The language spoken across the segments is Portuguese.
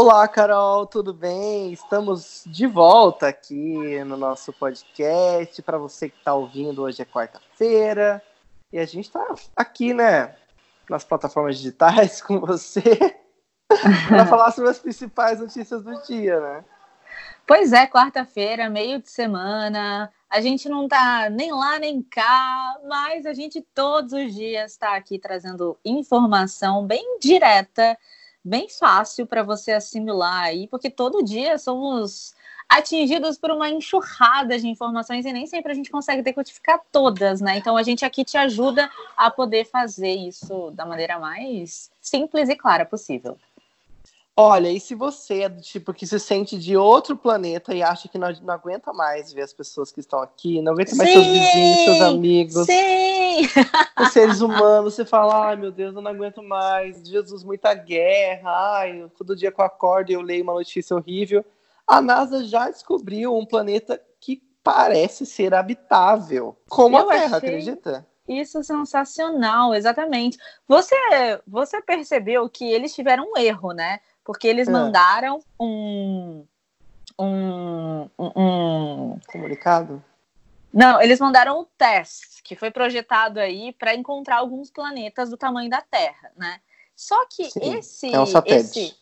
Olá, Carol, tudo bem? Estamos de volta aqui no nosso podcast. Para você que está ouvindo, hoje é quarta-feira e a gente está aqui, né, nas plataformas digitais com você para falar sobre as principais notícias do dia, né? Pois é, quarta-feira, meio de semana. A gente não tá nem lá nem cá, mas a gente todos os dias está aqui trazendo informação bem direta bem fácil para você assimilar aí, porque todo dia somos atingidos por uma enxurrada de informações e nem sempre a gente consegue decodificar todas, né? Então a gente aqui te ajuda a poder fazer isso da maneira mais simples e clara possível. Olha, e se você é do tipo que se sente de outro planeta e acha que não, não aguenta mais ver as pessoas que estão aqui, não aguenta mais sim, seus vizinhos, seus amigos, sim. os seres humanos, você fala, ai meu Deus, eu não aguento mais, Jesus, muita guerra, ai, todo dia que eu acordo e eu leio uma notícia horrível. A NASA já descobriu um planeta que parece ser habitável, como eu a Terra, achei... acredita? Isso é sensacional, exatamente. Você, você percebeu que eles tiveram um erro, né? Porque eles é. mandaram um, um, um, comunicado. Não, eles mandaram um teste que foi projetado aí para encontrar alguns planetas do tamanho da Terra, né? Só que Sim, esse, é um satélite. esse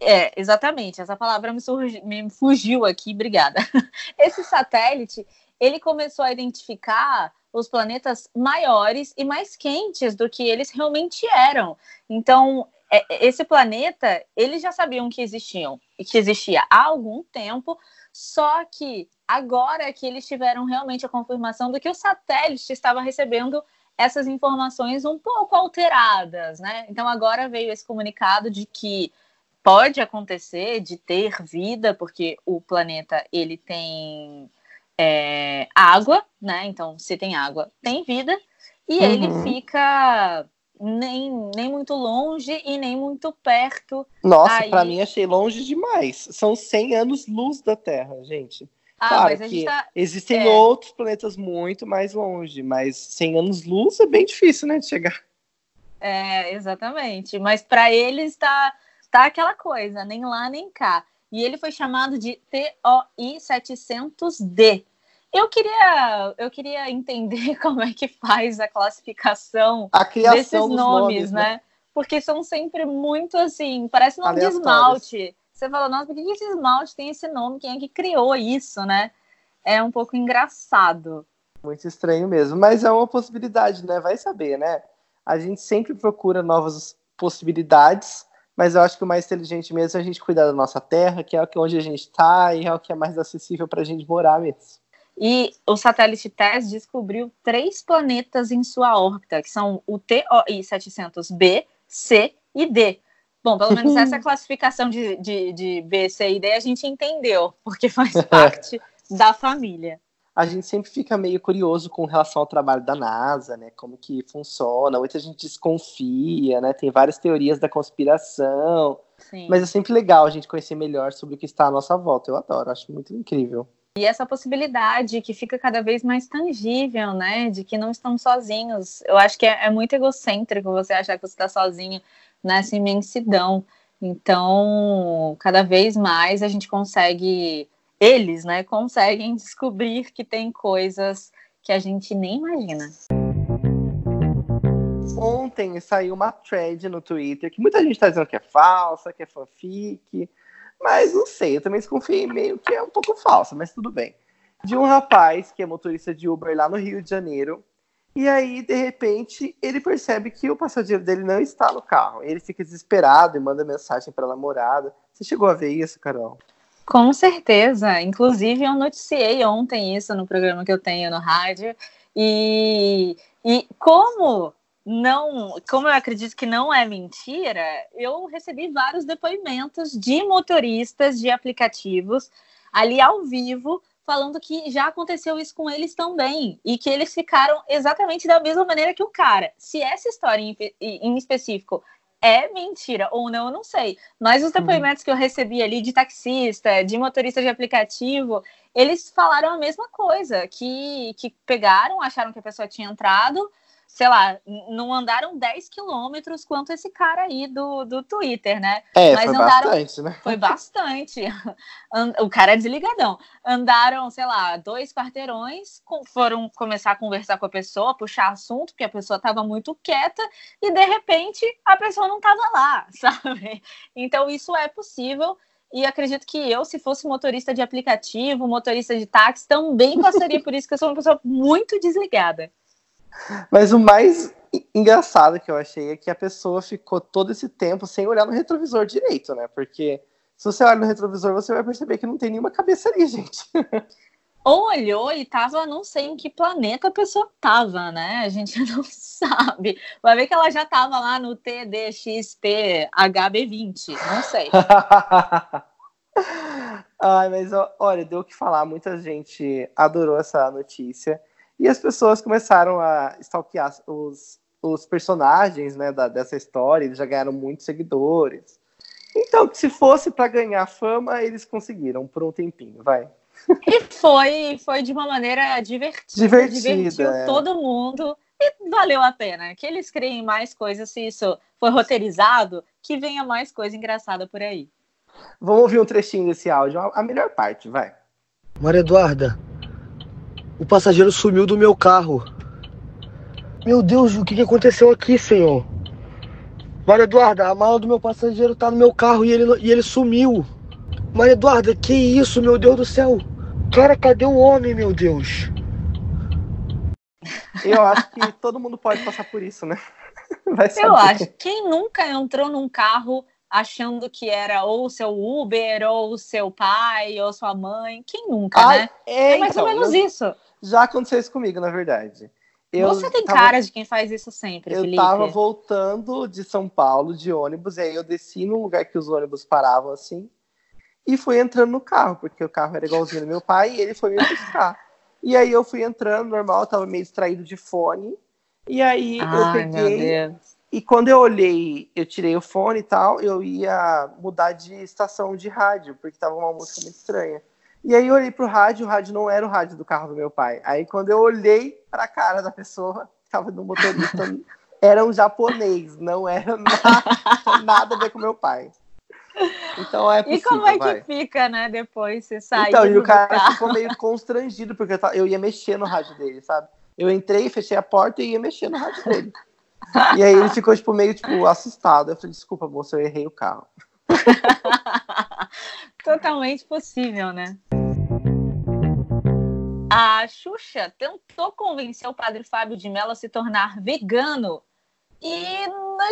é, exatamente, essa palavra me, surgi, me fugiu aqui, obrigada. Esse satélite, ele começou a identificar os planetas maiores e mais quentes do que eles realmente eram. Então, esse planeta, eles já sabiam que existiam, que existia há algum tempo, só que agora é que eles tiveram realmente a confirmação do que o satélite estava recebendo essas informações um pouco alteradas, né? Então agora veio esse comunicado de que pode acontecer de ter vida, porque o planeta ele tem é, água, né? Então se tem água, tem vida, e uhum. ele fica nem, nem muito longe e nem muito perto. Nossa, para mim achei longe demais. São 100 anos luz da Terra, gente. Ah, claro que tá... existem é... outros planetas muito mais longe, mas 100 anos luz é bem difícil, né, de chegar. É, exatamente. Mas para eles tá, tá aquela coisa, nem lá nem cá. E ele foi chamado de TOI 700D, eu queria, eu queria entender como é que faz a classificação a desses nomes, nomes, né? né? Porque são sempre muito assim, parece nome de esmalte. Você fala, nossa, por que esse esmalte tem esse nome? Quem é que criou isso, né? É um pouco engraçado. Muito estranho mesmo, mas é uma possibilidade, né? Vai saber, né? A gente sempre procura novas possibilidades, mas eu acho que o mais inteligente mesmo é a gente cuidar da nossa terra, que é onde a gente está e é o que é mais acessível para a gente morar mesmo. E o satélite TESS descobriu três planetas em sua órbita, que são o TOI 700b, C e D. Bom, pelo menos essa classificação de, de, de B, C e D a gente entendeu, porque faz parte da família. A gente sempre fica meio curioso com relação ao trabalho da NASA, né? Como que funciona. Muita gente desconfia, né? Tem várias teorias da conspiração. Sim. Mas é sempre legal a gente conhecer melhor sobre o que está à nossa volta. Eu adoro, acho muito incrível. E essa possibilidade que fica cada vez mais tangível, né? De que não estamos sozinhos. Eu acho que é, é muito egocêntrico você achar que você está sozinho nessa imensidão. Então, cada vez mais a gente consegue, eles, né, conseguem descobrir que tem coisas que a gente nem imagina. Ontem saiu uma thread no Twitter que muita gente está dizendo que é falsa, que é fanfic. Mas não sei, eu também desconfiei meio que é um pouco falsa, mas tudo bem. De um rapaz que é motorista de Uber lá no Rio de Janeiro. E aí, de repente, ele percebe que o passageiro dele não está no carro. Ele fica desesperado e manda mensagem para a namorada. Você chegou a ver isso, Carol? Com certeza. Inclusive, eu noticiei ontem isso no programa que eu tenho no rádio. E, e como não, como eu acredito que não é mentira, eu recebi vários depoimentos de motoristas de aplicativos ali ao vivo falando que já aconteceu isso com eles também e que eles ficaram exatamente da mesma maneira que o cara. Se essa história em, em específico é mentira ou não, eu não sei. Mas os depoimentos que eu recebi ali de taxista, de motorista de aplicativo, eles falaram a mesma coisa, que, que pegaram, acharam que a pessoa tinha entrado sei lá, não andaram 10 quilômetros quanto esse cara aí do, do Twitter, né? É, Mas foi andaram, bastante, né? Foi bastante. o cara é desligadão. Andaram, sei lá, dois quarteirões, foram começar a conversar com a pessoa, puxar assunto, porque a pessoa estava muito quieta, e de repente a pessoa não estava lá, sabe? Então isso é possível. E acredito que eu, se fosse motorista de aplicativo, motorista de táxi, também passaria por isso, que eu sou uma pessoa muito desligada. Mas o mais engraçado que eu achei é que a pessoa ficou todo esse tempo sem olhar no retrovisor direito, né? Porque se você olha no retrovisor, você vai perceber que não tem nenhuma cabeça ali, gente. Ou olhou e tava, não sei em que planeta a pessoa tava, né? A gente não sabe. Vai ver que ela já tava lá no TDXP HB20, não sei. Ai, mas olha, deu o que falar. Muita gente adorou essa notícia. E as pessoas começaram a stalkear os, os personagens né, da, dessa história, eles já ganharam muitos seguidores. Então, se fosse para ganhar fama, eles conseguiram por um tempinho, vai. E foi, foi de uma maneira divertida. Divertida. Divertiu é. todo mundo e valeu a pena. Que eles criem mais coisas, se isso foi roteirizado, que venha mais coisa engraçada por aí. Vamos ouvir um trechinho desse áudio, a melhor parte, vai. Maria Eduarda, o passageiro sumiu do meu carro. Meu Deus, o que, aconteceu aqui, senhor? Maria Eduarda, a mala do meu passageiro tá no meu carro e ele, e ele sumiu. Maria Eduarda, que isso, meu Deus do céu? Cara, cadê o homem, meu Deus? Eu acho que todo mundo pode passar por isso, né? Eu acho. Quem nunca entrou num carro achando que era ou seu Uber, ou seu pai, ou sua mãe. Quem nunca, Ai, né? É, é mais então, ou menos eu, isso. Já aconteceu isso comigo, na verdade. Eu Você tem tava, cara de quem faz isso sempre, eu Felipe. Eu tava voltando de São Paulo de ônibus, e aí eu desci num lugar que os ônibus paravam assim, e fui entrando no carro, porque o carro era igualzinho do meu pai, e ele foi me buscar. E aí eu fui entrando, normal, eu tava meio distraído de fone, e aí Ai, eu peguei e quando eu olhei, eu tirei o fone e tal, eu ia mudar de estação de rádio, porque tava uma música muito estranha. E aí eu olhei pro rádio, o rádio não era o rádio do carro do meu pai. Aí quando eu olhei pra cara da pessoa, que tava no motorista, era um japonês, não era nada, nada a ver com meu pai. Então é possível, E como é que fica, né, depois você sai Então, e o cara carro. ficou meio constrangido, porque eu ia mexer no rádio dele, sabe? Eu entrei, fechei a porta e ia mexer no rádio dele. E aí ele ficou, tipo, meio, tipo, assustado. Eu falei, desculpa, moça, eu errei o carro. Totalmente possível, né? A Xuxa tentou convencer o padre Fábio de Mello a se tornar vegano e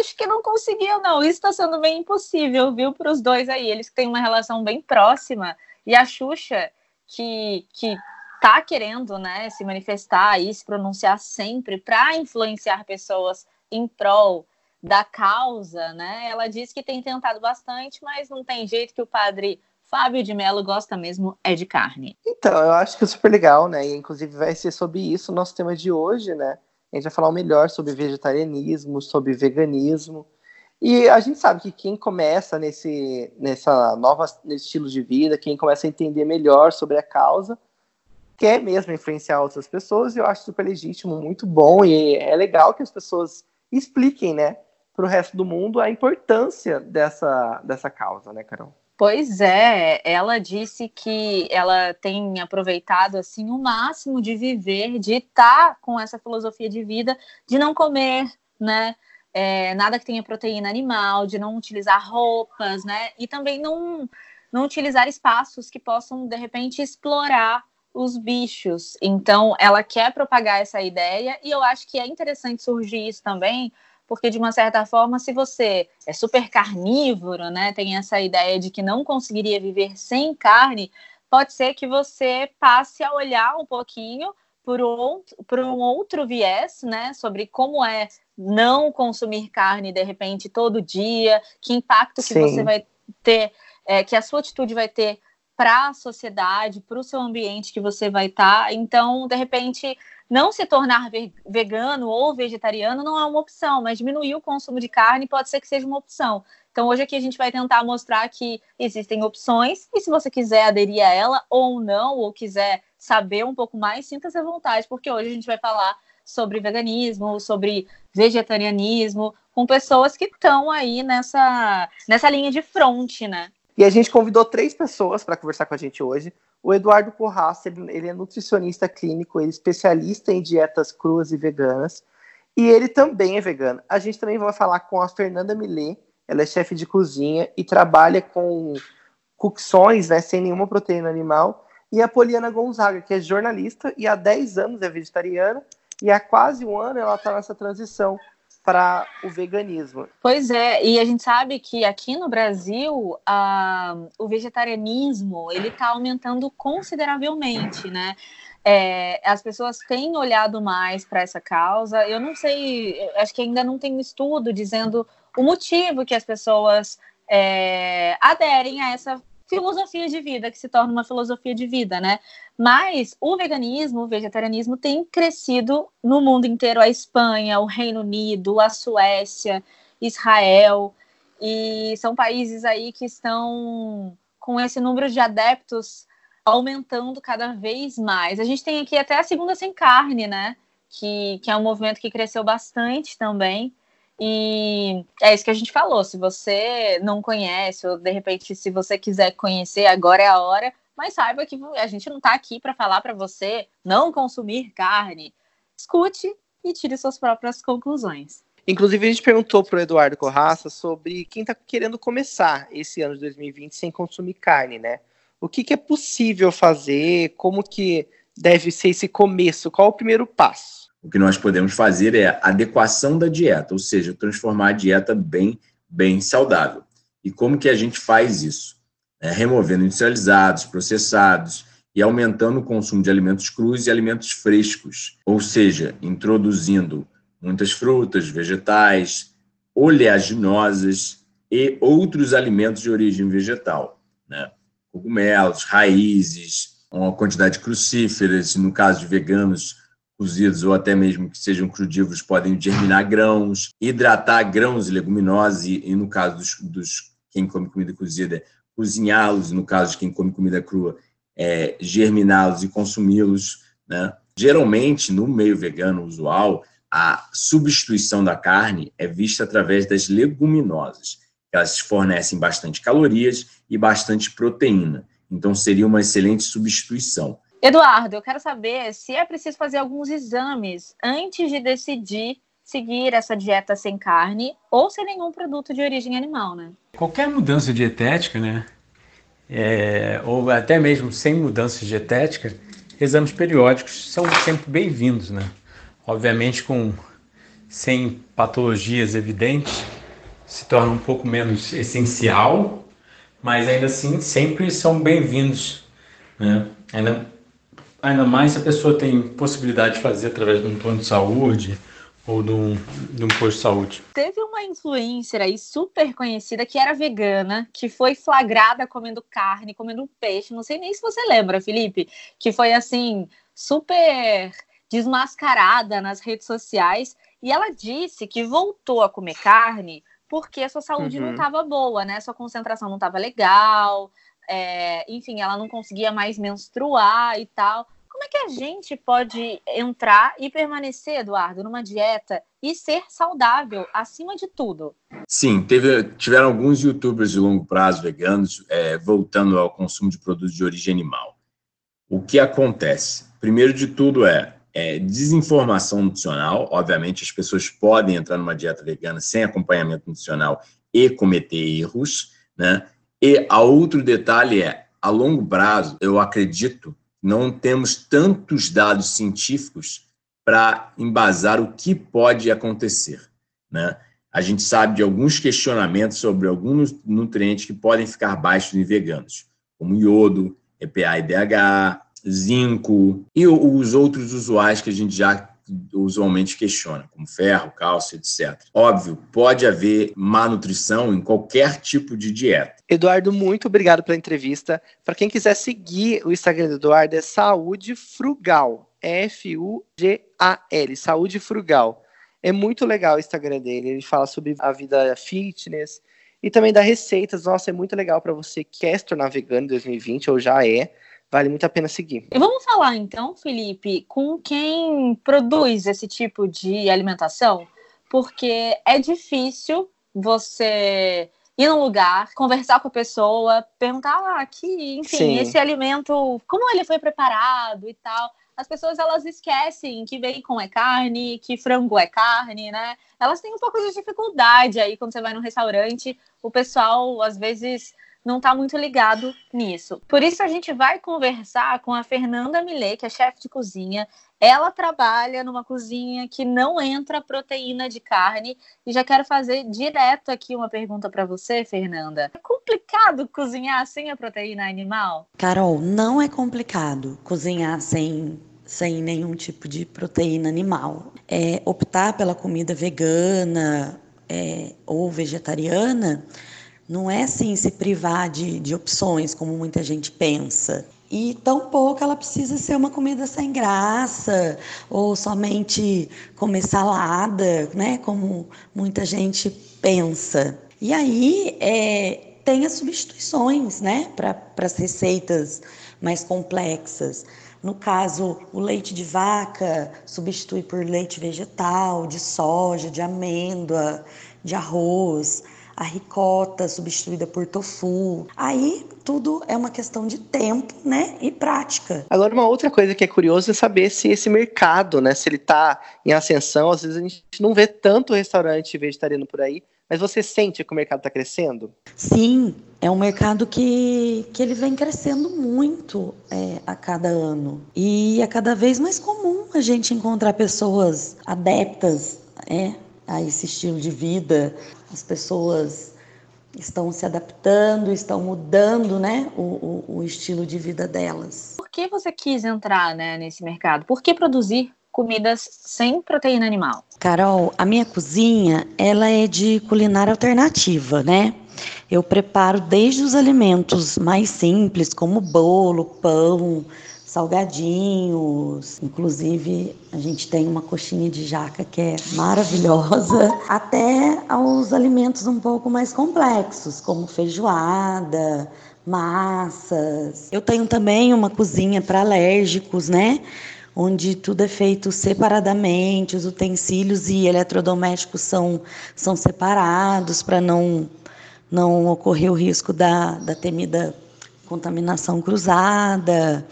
acho que não conseguiu, não. Isso está sendo bem impossível, viu, para os dois aí. Eles têm uma relação bem próxima. E a Xuxa, que, que tá querendo né, se manifestar e se pronunciar sempre para influenciar pessoas em prol da causa, né? Ela diz que tem tentado bastante, mas não tem jeito que o padre Fábio de Mello gosta mesmo é de carne. Então, eu acho que é super legal, né? E, inclusive vai ser sobre isso o nosso tema de hoje, né? A gente vai falar melhor sobre vegetarianismo, sobre veganismo. E a gente sabe que quem começa nesse, nessa nova nesse estilo de vida, quem começa a entender melhor sobre a causa, quer mesmo influenciar outras pessoas, e eu acho super legítimo, muito bom, e é legal que as pessoas expliquem, né, para o resto do mundo a importância dessa, dessa causa, né, Carol? Pois é, ela disse que ela tem aproveitado assim o máximo de viver, de estar com essa filosofia de vida, de não comer, né, é, nada que tenha proteína animal, de não utilizar roupas, né, e também não não utilizar espaços que possam de repente explorar os bichos. Então, ela quer propagar essa ideia e eu acho que é interessante surgir isso também, porque de uma certa forma, se você é super carnívoro, né, tem essa ideia de que não conseguiria viver sem carne, pode ser que você passe a olhar um pouquinho por, outro, por um outro viés, né, sobre como é não consumir carne de repente todo dia, que impacto que Sim. você vai ter, é, que a sua atitude vai ter para a sociedade, para o seu ambiente que você vai estar. Tá. Então, de repente, não se tornar vegano ou vegetariano não é uma opção, mas diminuir o consumo de carne pode ser que seja uma opção. Então, hoje aqui a gente vai tentar mostrar que existem opções, e se você quiser aderir a ela ou não, ou quiser saber um pouco mais, sinta-se à vontade, porque hoje a gente vai falar sobre veganismo, sobre vegetarianismo, com pessoas que estão aí nessa, nessa linha de fronte, né? E a gente convidou três pessoas para conversar com a gente hoje. O Eduardo Corraça, ele, ele é nutricionista clínico, ele é especialista em dietas cruas e veganas. E ele também é vegano. A gente também vai falar com a Fernanda Millet, ela é chefe de cozinha e trabalha com cocções, né, sem nenhuma proteína animal. E a Poliana Gonzaga, que é jornalista e há 10 anos é vegetariana, e há quase um ano ela está nessa transição para o veganismo. Pois é, e a gente sabe que aqui no Brasil a, o vegetarianismo ele está aumentando consideravelmente, né? É, as pessoas têm olhado mais para essa causa. Eu não sei, acho que ainda não tem um estudo dizendo o motivo que as pessoas é, aderem a essa filosofia de vida, que se torna uma filosofia de vida, né? Mas o veganismo, o vegetarianismo tem crescido no mundo inteiro, a Espanha, o Reino Unido, a Suécia, Israel, e são países aí que estão com esse número de adeptos aumentando cada vez mais. A gente tem aqui até a Segunda Sem Carne, né? Que, que é um movimento que cresceu bastante também. E é isso que a gente falou. Se você não conhece, ou de repente, se você quiser conhecer, agora é a hora. Mas saiba que a gente não está aqui para falar para você não consumir carne. Escute e tire suas próprias conclusões. Inclusive, a gente perguntou para o Eduardo Corraça sobre quem está querendo começar esse ano de 2020 sem consumir carne, né? O que, que é possível fazer? Como que deve ser esse começo? Qual o primeiro passo? O que nós podemos fazer é adequação da dieta, ou seja, transformar a dieta bem, bem saudável. E como que a gente faz isso? É, removendo industrializados, processados e aumentando o consumo de alimentos crus e alimentos frescos, ou seja, introduzindo muitas frutas, vegetais, oleaginosas e outros alimentos de origem vegetal, né? cogumelos, raízes, uma quantidade de crucíferas, no caso de veganos, cozidos ou até mesmo que sejam crudívoros podem germinar grãos, hidratar grãos e leguminosas, e, e no caso dos, dos, quem come comida cozida, cozinhá-los, no caso de quem come comida crua, é, germiná-los e consumi-los. Né? Geralmente, no meio vegano usual, a substituição da carne é vista através das leguminosas. Elas fornecem bastante calorias e bastante proteína. Então, seria uma excelente substituição. Eduardo, eu quero saber se é preciso fazer alguns exames antes de decidir seguir essa dieta sem carne ou sem nenhum produto de origem animal, né? Qualquer mudança dietética, né? É, ou até mesmo sem mudança dietética, exames periódicos são sempre bem-vindos, né? Obviamente, com sem patologias evidentes, se torna um pouco menos essencial, mas ainda assim sempre são bem-vindos, né? Ainda Ainda mais se a pessoa tem possibilidade de fazer através de um plano de saúde ou de um, de um posto de saúde. Teve uma influencer aí super conhecida que era vegana, que foi flagrada comendo carne, comendo peixe. Não sei nem se você lembra, Felipe, que foi assim, super desmascarada nas redes sociais. E ela disse que voltou a comer carne porque a sua saúde uhum. não estava boa, né? Sua concentração não estava legal, é, enfim, ela não conseguia mais menstruar e tal. Como é que a gente pode entrar e permanecer, Eduardo, numa dieta e ser saudável acima de tudo? Sim, teve, tiveram alguns youtubers de longo prazo veganos é, voltando ao consumo de produtos de origem animal. O que acontece? Primeiro de tudo é, é desinformação nutricional. Obviamente, as pessoas podem entrar numa dieta vegana sem acompanhamento nutricional e cometer erros, né? E a outro detalhe é, a longo prazo, eu acredito, não temos tantos dados científicos para embasar o que pode acontecer, né? A gente sabe de alguns questionamentos sobre alguns nutrientes que podem ficar baixos em veganos, como iodo, EPA e DHA, zinco e os outros usuais que a gente já usualmente questiona, como ferro, cálcio, etc. Óbvio, pode haver má nutrição em qualquer tipo de dieta. Eduardo, muito obrigado pela entrevista. Para quem quiser seguir o Instagram do Eduardo, é Saúde Frugal. F-U-G-A-L, Saúde Frugal. É muito legal o Instagram dele. Ele fala sobre a vida fitness e também dá receitas. Nossa, é muito legal para você que quer se tornar vegano em 2020 ou já é vale muito a pena seguir. E vamos falar então, Felipe, com quem produz esse tipo de alimentação, porque é difícil você ir num lugar, conversar com a pessoa, perguntar ah, aqui, enfim, Sim. esse alimento, como ele foi preparado e tal. As pessoas elas esquecem que bacon é carne, que frango é carne, né? Elas têm um pouco de dificuldade aí quando você vai num restaurante, o pessoal às vezes não está muito ligado nisso. Por isso a gente vai conversar com a Fernanda Millet, que é chefe de cozinha. Ela trabalha numa cozinha que não entra proteína de carne. E já quero fazer direto aqui uma pergunta para você, Fernanda. É complicado cozinhar sem a proteína animal? Carol, não é complicado cozinhar sem sem nenhum tipo de proteína animal. É, optar pela comida vegana é, ou vegetariana não é assim se privar de, de opções, como muita gente pensa. E tampouco ela precisa ser uma comida sem graça, ou somente comer salada, né? Como muita gente pensa. E aí é, tem as substituições, né? Para as receitas mais complexas. No caso, o leite de vaca substitui por leite vegetal, de soja, de amêndoa, de arroz a ricota substituída por tofu. Aí tudo é uma questão de tempo, né, e prática. Agora uma outra coisa que é curioso é saber se esse mercado, né, se ele está em ascensão, às vezes a gente não vê tanto restaurante vegetariano por aí, mas você sente que o mercado está crescendo? Sim, é um mercado que, que ele vem crescendo muito é, a cada ano. E é cada vez mais comum a gente encontrar pessoas adeptas é, a esse estilo de vida. As pessoas estão se adaptando, estão mudando né, o, o, o estilo de vida delas. Por que você quis entrar né, nesse mercado? Por que produzir comidas sem proteína animal? Carol, a minha cozinha ela é de culinária alternativa, né? Eu preparo desde os alimentos mais simples, como bolo, pão, salgadinhos. Inclusive, a gente tem uma coxinha de jaca que é maravilhosa, até aos alimentos um pouco mais complexos, como feijoada, massas. Eu tenho também uma cozinha para alérgicos, né? Onde tudo é feito separadamente, os utensílios e eletrodomésticos são, são separados para não, não ocorrer o risco da, da temida contaminação cruzada.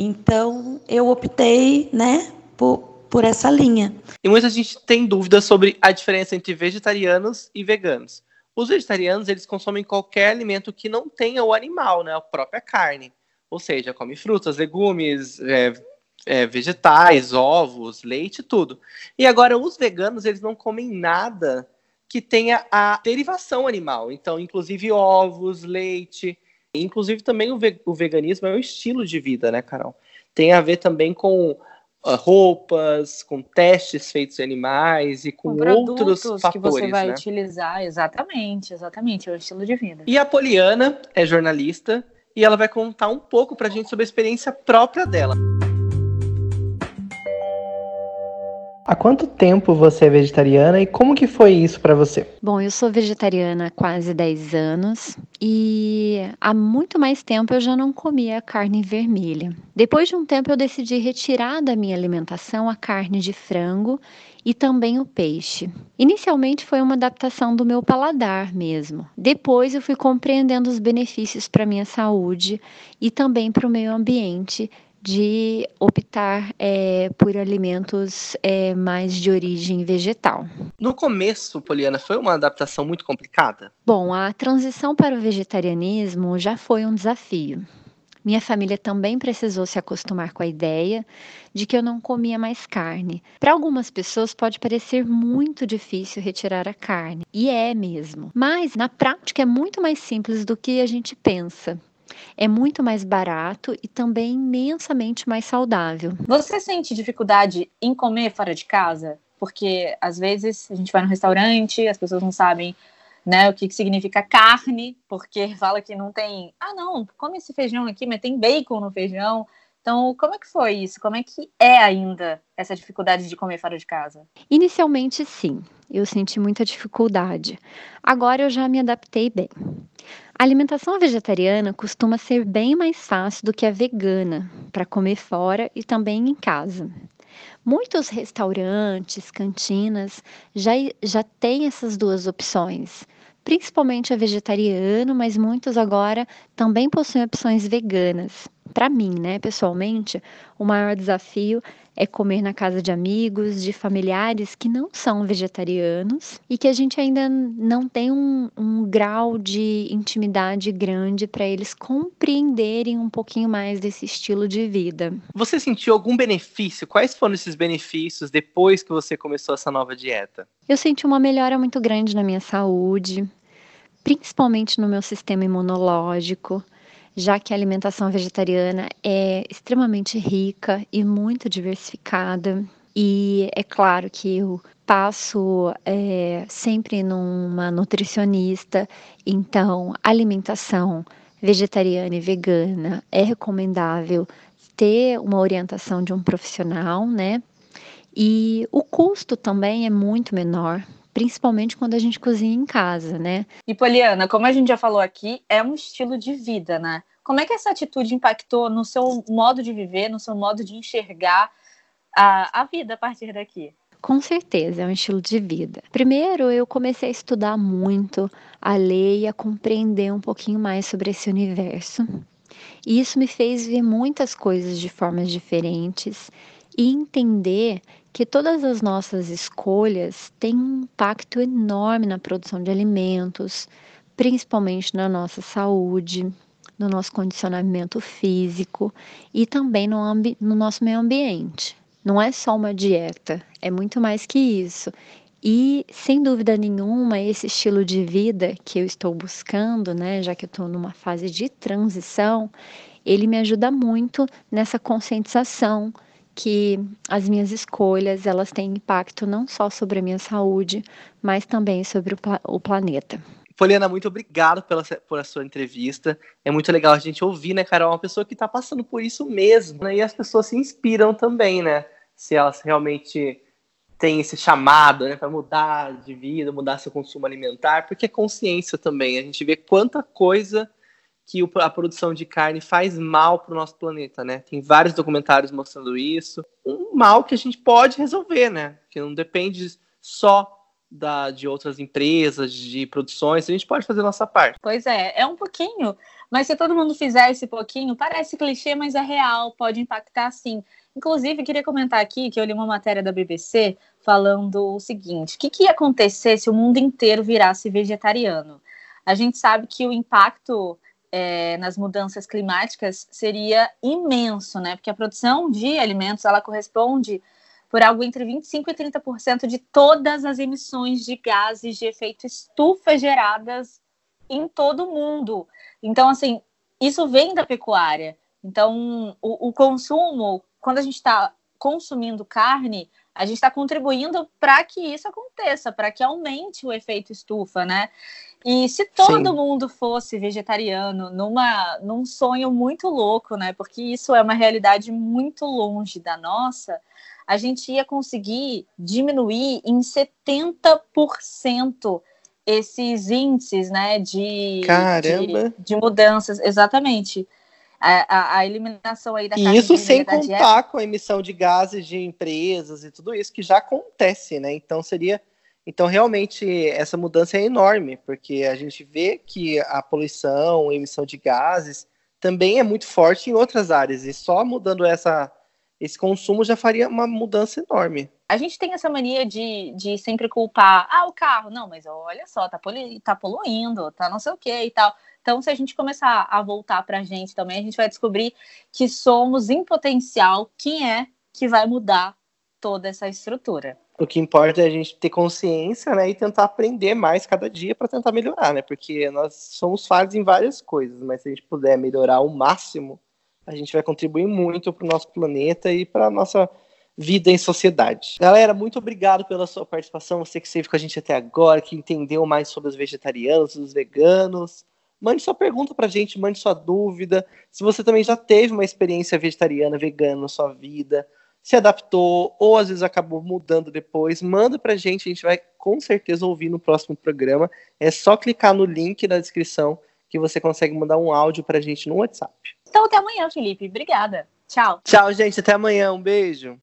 Então, eu optei, né, por, por essa linha. E muita gente tem dúvidas sobre a diferença entre vegetarianos e veganos. Os vegetarianos, eles consomem qualquer alimento que não tenha o animal, né, a própria carne. Ou seja, come frutas, legumes, é, é, vegetais, ovos, leite, tudo. E agora, os veganos, eles não comem nada que tenha a derivação animal. Então, inclusive ovos, leite, Inclusive, também o, ve o veganismo é um estilo de vida, né, Carol? Tem a ver também com uh, roupas, com testes feitos em animais e com, com outros fatores. que você vai né? utilizar, exatamente, exatamente, é o estilo de vida. E a Poliana é jornalista e ela vai contar um pouco pra gente sobre a experiência própria dela. Há quanto tempo você é vegetariana e como que foi isso para você? Bom, eu sou vegetariana há quase 10 anos e há muito mais tempo eu já não comia carne vermelha. Depois de um tempo eu decidi retirar da minha alimentação a carne de frango e também o peixe. Inicialmente foi uma adaptação do meu paladar mesmo. Depois eu fui compreendendo os benefícios para minha saúde e também para o meio ambiente de optar é, por alimentos é, mais de origem vegetal. No começo, Poliana, foi uma adaptação muito complicada? Bom, a transição para o vegetarianismo já foi um desafio. Minha família também precisou se acostumar com a ideia de que eu não comia mais carne. Para algumas pessoas pode parecer muito difícil retirar a carne, e é mesmo. Mas na prática é muito mais simples do que a gente pensa. É muito mais barato e também imensamente mais saudável. Você sente dificuldade em comer fora de casa? Porque às vezes a gente vai no restaurante, as pessoas não sabem né, o que, que significa carne, porque fala que não tem. Ah, não, come esse feijão aqui, mas tem bacon no feijão. Então, como é que foi isso? Como é que é ainda essa dificuldade de comer fora de casa? Inicialmente, sim. eu senti muita dificuldade. Agora eu já me adaptei bem. A alimentação vegetariana costuma ser bem mais fácil do que a vegana para comer fora e também em casa. Muitos restaurantes, cantinas já, já têm essas duas opções, principalmente a vegetariano, mas muitos agora também possuem opções veganas. Para mim, né, pessoalmente, o maior desafio é comer na casa de amigos, de familiares que não são vegetarianos e que a gente ainda não tem um, um grau de intimidade grande para eles compreenderem um pouquinho mais desse estilo de vida. Você sentiu algum benefício? Quais foram esses benefícios depois que você começou essa nova dieta? Eu senti uma melhora muito grande na minha saúde, principalmente no meu sistema imunológico já que a alimentação vegetariana é extremamente rica e muito diversificada. E é claro que eu passo é, sempre numa nutricionista, então alimentação vegetariana e vegana é recomendável ter uma orientação de um profissional, né? E o custo também é muito menor, principalmente quando a gente cozinha em casa, né? E Poliana, como a gente já falou aqui, é um estilo de vida, né? Como é que essa atitude impactou no seu modo de viver, no seu modo de enxergar a, a vida a partir daqui? Com certeza, é um estilo de vida. Primeiro, eu comecei a estudar muito, a ler e a compreender um pouquinho mais sobre esse universo. E isso me fez ver muitas coisas de formas diferentes e entender que todas as nossas escolhas têm um impacto enorme na produção de alimentos, principalmente na nossa saúde, no nosso condicionamento físico e também no, no nosso meio ambiente. Não é só uma dieta, é muito mais que isso. E, sem dúvida nenhuma, esse estilo de vida que eu estou buscando, né, já que eu estou numa fase de transição, ele me ajuda muito nessa conscientização que as minhas escolhas elas têm impacto não só sobre a minha saúde, mas também sobre o, o planeta. Poliana, muito obrigado pela, por a sua entrevista. É muito legal a gente ouvir, né, Carol? Uma pessoa que está passando por isso mesmo. Né? E as pessoas se inspiram também, né? Se elas realmente têm esse chamado né, para mudar de vida, mudar seu consumo alimentar, porque é consciência também. A gente vê quanta coisa que a produção de carne faz mal para o nosso planeta, né? Tem vários documentários mostrando isso. Um mal que a gente pode resolver, né? Que não depende só da, de outras empresas, de produções, a gente pode fazer a nossa parte. Pois é, é um pouquinho, mas se todo mundo fizer esse pouquinho, parece clichê, mas é real, pode impactar sim. Inclusive, queria comentar aqui que eu li uma matéria da BBC falando o seguinte: o que, que ia acontecer se o mundo inteiro virasse vegetariano? A gente sabe que o impacto é, nas mudanças climáticas seria imenso, né? Porque a produção de alimentos ela corresponde por algo entre 25% e 30% de todas as emissões de gases de efeito estufa geradas em todo o mundo. Então, assim, isso vem da pecuária. Então, o, o consumo, quando a gente está consumindo carne, a gente está contribuindo para que isso aconteça, para que aumente o efeito estufa, né? E se todo Sim. mundo fosse vegetariano, numa, num sonho muito louco, né? Porque isso é uma realidade muito longe da nossa, a gente ia conseguir diminuir em 70% esses índices né, de, Caramba. de, de mudanças. Exatamente. A, a, a, eliminação aí da E isso sem contar dieta. com a emissão de gases de empresas e tudo isso que já acontece, né? Então seria. Então, realmente, essa mudança é enorme, porque a gente vê que a poluição, a emissão de gases também é muito forte em outras áreas, e só mudando essa, esse consumo já faria uma mudança enorme. A gente tem essa mania de, de sempre culpar, ah, o carro, não, mas olha só, tá, polu tá poluindo, tá não sei o que e tal. Então, se a gente começar a voltar para a gente também, a gente vai descobrir que somos em potencial quem é que vai mudar toda essa estrutura. O que importa é a gente ter consciência, né, e tentar aprender mais cada dia para tentar melhorar, né? Porque nós somos falhos em várias coisas, mas se a gente puder melhorar o máximo, a gente vai contribuir muito para o nosso planeta e para a nossa vida em sociedade. Galera, muito obrigado pela sua participação, você que esteve com a gente até agora, que entendeu mais sobre os vegetarianos, os veganos. Mande sua pergunta para a gente, mande sua dúvida. Se você também já teve uma experiência vegetariana, vegana na sua vida, se adaptou ou às vezes acabou mudando depois, manda pra gente, a gente vai com certeza ouvir no próximo programa. É só clicar no link na descrição que você consegue mandar um áudio pra gente no WhatsApp. Então até amanhã, Felipe. Obrigada. Tchau. Tchau, gente. Até amanhã. Um beijo.